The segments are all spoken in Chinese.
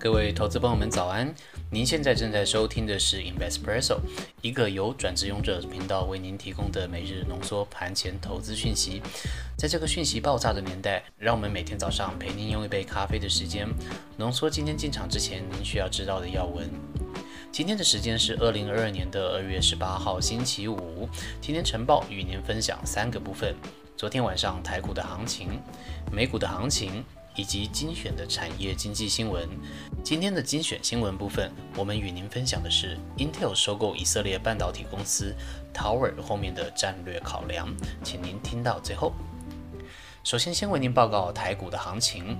各位投资朋友们，早安！您现在正在收听的是 Investpresso，一个由转职勇者频道为您提供的每日浓缩盘前投资讯息。在这个讯息爆炸的年代，让我们每天早上陪您用一杯咖啡的时间，浓缩今天进场之前您需要知道的要闻。今天的时间是二零二二年的二月十八号，星期五。今天晨报与您分享三个部分：昨天晚上台股的行情、美股的行情。以及精选的产业经济新闻。今天的精选新闻部分，我们与您分享的是 Intel 收购以色列半导体公司 Tower 后面的战略考量，请您听到最后。首先，先为您报告台股的行情。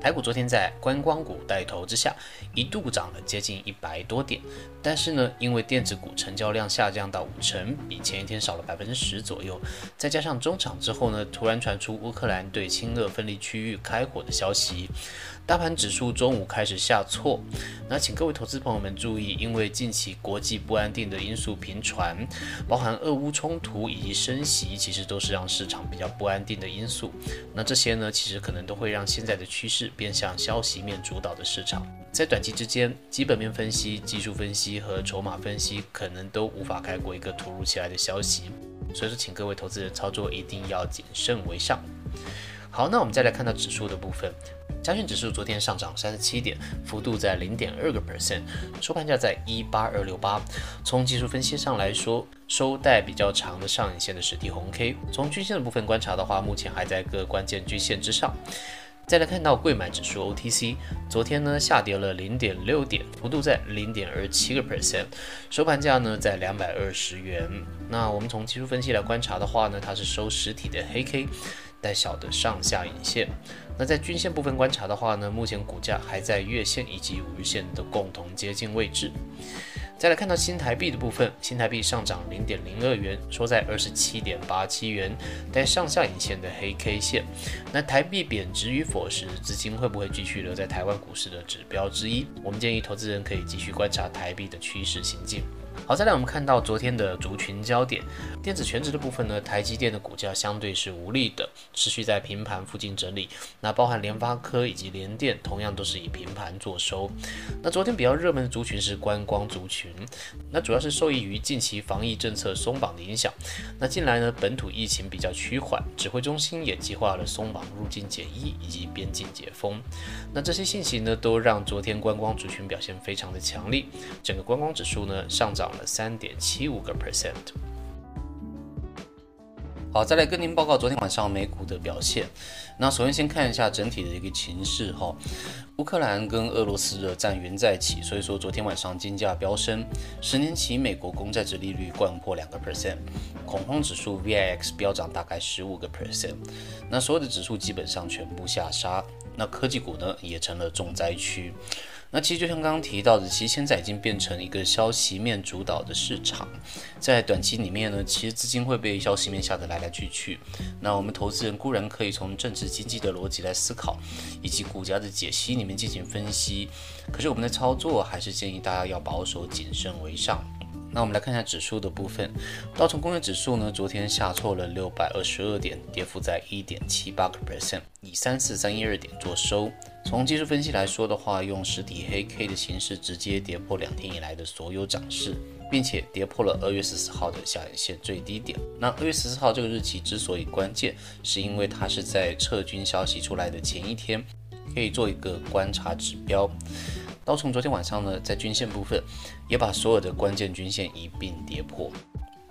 台股昨天在观光股带头之下，一度涨了接近一百多点，但是呢，因为电子股成交量下降到五成，比前一天少了百分之十左右，再加上中场之后呢，突然传出乌克兰对亲俄分离区域开火的消息。大盘指数中午开始下挫，那请各位投资朋友们注意，因为近期国际不安定的因素频传，包含俄乌冲突以及升息，其实都是让市场比较不安定的因素。那这些呢，其实可能都会让现在的趋势变向消息面主导的市场。在短期之间，基本面分析、技术分析和筹码分析可能都无法盖过一个突如其来的消息，所以说，请各位投资人操作一定要谨慎为上。好，那我们再来看到指数的部分。加权指数昨天上涨三十七点，幅度在零点二个 percent，收盘价在一八二六八。从技术分析上来说，收带比较长的上影线的实体红 K。从均线的部分观察的话，目前还在各关键均线之上。再来看到贵买指数 OTC，昨天呢下跌了零点六点，幅度在零点二七个 percent，收盘价呢在两百二十元。那我们从技术分析来观察的话呢，它是收实体的黑 K。带小的上下影线，那在均线部分观察的话呢，目前股价还在月线以及五日线的共同接近位置。再来看到新台币的部分，新台币上涨零点零二元，收在二十七点八七元，带上下影线的黑 K 线。那台币贬值与否是资金会不会继续留在台湾股市的指标之一？我们建议投资人可以继续观察台币的趋势行进。好，再来我们看到昨天的族群焦点，电子全值的部分呢，台积电的股价相对是无力的，持续在平盘附近整理。那包含联发科以及联电，同样都是以平盘做收。那昨天比较热门的族群是观光族群，那主要是受益于近期防疫政策松绑的影响。那近来呢，本土疫情比较趋缓，指挥中心也计划了松绑入境检疫以及边境解封。那这些信息呢，都让昨天观光族群表现非常的强力，整个观光指数呢上涨。了三点七五个 percent。好，再来跟您报告昨天晚上美股的表现。那首先先看一下整体的一个情势哈。乌克兰跟俄罗斯的战云再起，所以说昨天晚上金价飙升，十年期美国公债值利率贯破两个 percent，恐慌指数 VIX 飙涨大概十五个 percent。那所有的指数基本上全部下杀，那科技股呢也成了重灾区。那其实就像刚刚提到的，其实现在已经变成一个消息面主导的市场，在短期里面呢，其实资金会被消息面吓得来来去去。那我们投资人固然可以从政治经济的逻辑来思考，以及股价的解析里面进行分析，可是我们的操作还是建议大家要保守谨慎为上。那我们来看一下指数的部分，道琼工业指数呢，昨天下挫了六百二十二点，跌幅在一点七八个 percent，以三四三一二点做收。从技术分析来说的话，用实体黑 K 的形式直接跌破两天以来的所有涨势，并且跌破了二月十四号的下影线最低点。那二月十四号这个日期之所以关键，是因为它是在撤军消息出来的前一天，可以做一个观察指标。道琼昨天晚上呢，在均线部分也把所有的关键均线一并跌破。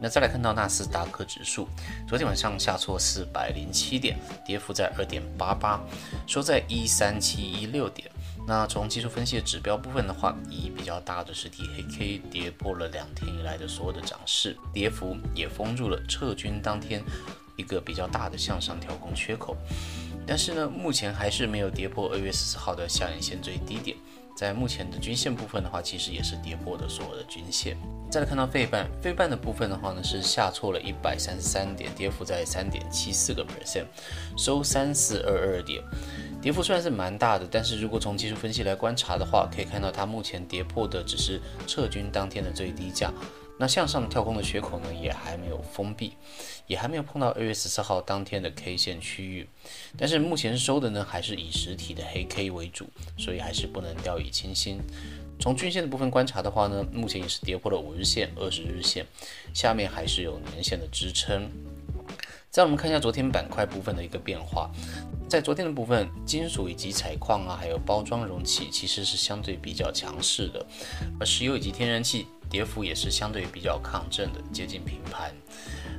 那再来看到纳斯达克指数，昨天晚上下挫四百零七点，跌幅在二点八八，收在一三七一六点。那从技术分析的指标部分的话，以比较大的实体黑 K 跌破了两天以来的所有的涨势，跌幅也封住了撤军当天一个比较大的向上调控缺口。但是呢，目前还是没有跌破二月十四号的下影线最低点。在目前的均线部分的话，其实也是跌破的所有的均线。再来看到费半，费半的部分的话呢，是下挫了一百三十三点，跌幅在三点七四个 percent，收三四二二点。跌幅虽然是蛮大的，但是如果从技术分析来观察的话，可以看到它目前跌破的只是撤军当天的最低价，那向上跳空的缺口呢，也还没有封闭，也还没有碰到二月十四号当天的 K 线区域。但是目前收的呢，还是以实体的黑 K 为主，所以还是不能掉以轻心。从均线的部分观察的话呢，目前也是跌破了五日线、二十日线，下面还是有年线的支撑。再我们看一下昨天板块部分的一个变化，在昨天的部分，金属以及采矿啊，还有包装容器其实是相对比较强势的，而石油以及天然气跌幅也是相对比较抗震的，接近平盘。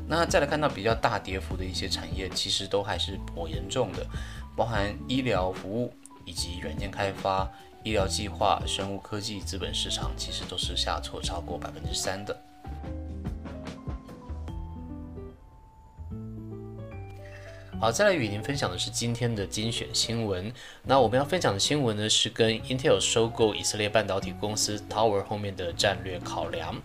那再来看到比较大跌幅的一些产业，其实都还是颇严重的，包含医疗服务以及软件开发、医疗计划、生物科技、资本市场，其实都是下挫超过百分之三的。好，再来与您分享的是今天的精选新闻。那我们要分享的新闻呢，是跟 Intel 收购以色列半导体公司 Tower 后面的战略考量。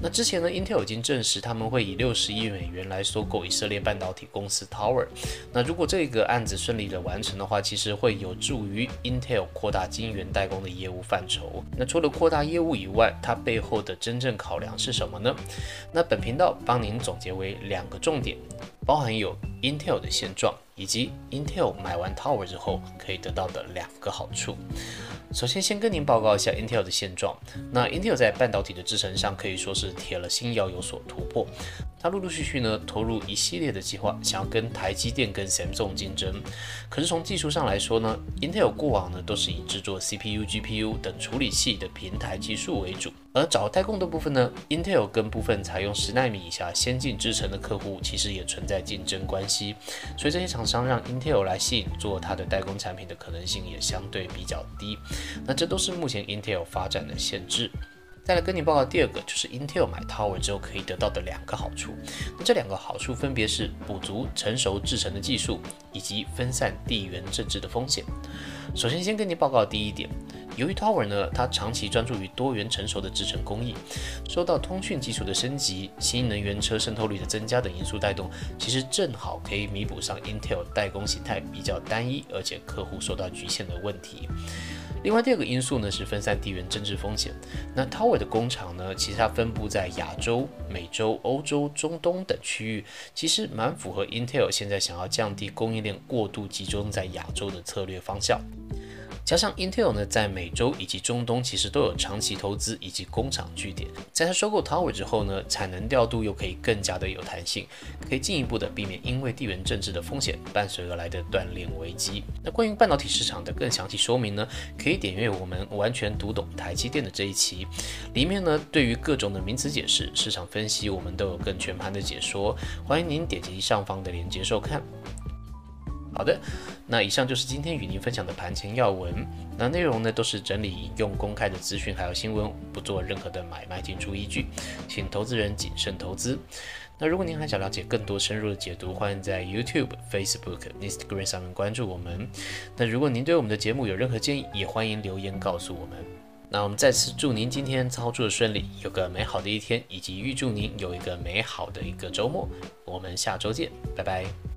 那之前呢，Intel 已经证实他们会以六十亿美元来收购以色列半导体公司 Tower。那如果这个案子顺利的完成的话，其实会有助于 Intel 扩大晶圆代工的业务范畴。那除了扩大业务以外，它背后的真正考量是什么呢？那本频道帮您总结为两个重点。包含有 Intel 的现状，以及 Intel 买完 Tower 之后可以得到的两个好处。首先，先跟您报告一下 Intel 的现状。那 Intel 在半导体的制程上可以说是铁了心要有所突破。它陆陆续续呢投入一系列的计划，想要跟台积电、跟 Samsung 竞争。可是从技术上来说呢，Intel 过往呢都是以制作 CPU、GPU 等处理器的平台技术为主。而找代工的部分呢，Intel 跟部分采用十纳米以下先进制程的客户其实也存在竞争关系系。所以这些厂商让 Intel 来吸引做它的代工产品的可能性也相对比较低。那这都是目前 Intel 发展的限制。再来跟你报告第二个，就是 Intel 买 Tower 之后可以得到的两个好处。那这两个好处分别是补足成熟制程的技术，以及分散地缘政治的风险。首先，先跟你报告第一点，由于 Tower 呢，它长期专注于多元成熟的制程工艺，受到通讯技术的升级、新能源车渗透率的增加等因素带动，其实正好可以弥补上 Intel 代工形态比较单一，而且客户受到局限的问题。另外第二个因素呢是分散地缘政治风险。那 Tower 的工厂呢，其实它分布在亚洲、美洲、欧洲、中东等区域，其实蛮符合 Intel 现在想要降低供应链过度集中在亚洲的策略方向。加上 Intel 呢，在美洲以及中东其实都有长期投资以及工厂据点，在它收购 Tower 之后呢，产能调度又可以更加的有弹性，可以进一步的避免因为地缘政治的风险伴随而来的断链危机。那关于半导体市场的更详细说明呢，可以点阅我们完全读懂台积电的这一期，里面呢对于各种的名词解释、市场分析，我们都有更全盘的解说，欢迎您点击上方的链接收看。好的，那以上就是今天与您分享的盘前要闻。那内容呢都是整理引用公开的资讯还有新闻，不做任何的买卖进出依据，请投资人谨慎投资。那如果您还想了解更多深入的解读，欢迎在 YouTube、Facebook、Instagram 上面关注我们。那如果您对我们的节目有任何建议，也欢迎留言告诉我们。那我们再次祝您今天操作顺利，有个美好的一天，以及预祝您有一个美好的一个周末。我们下周见，拜拜。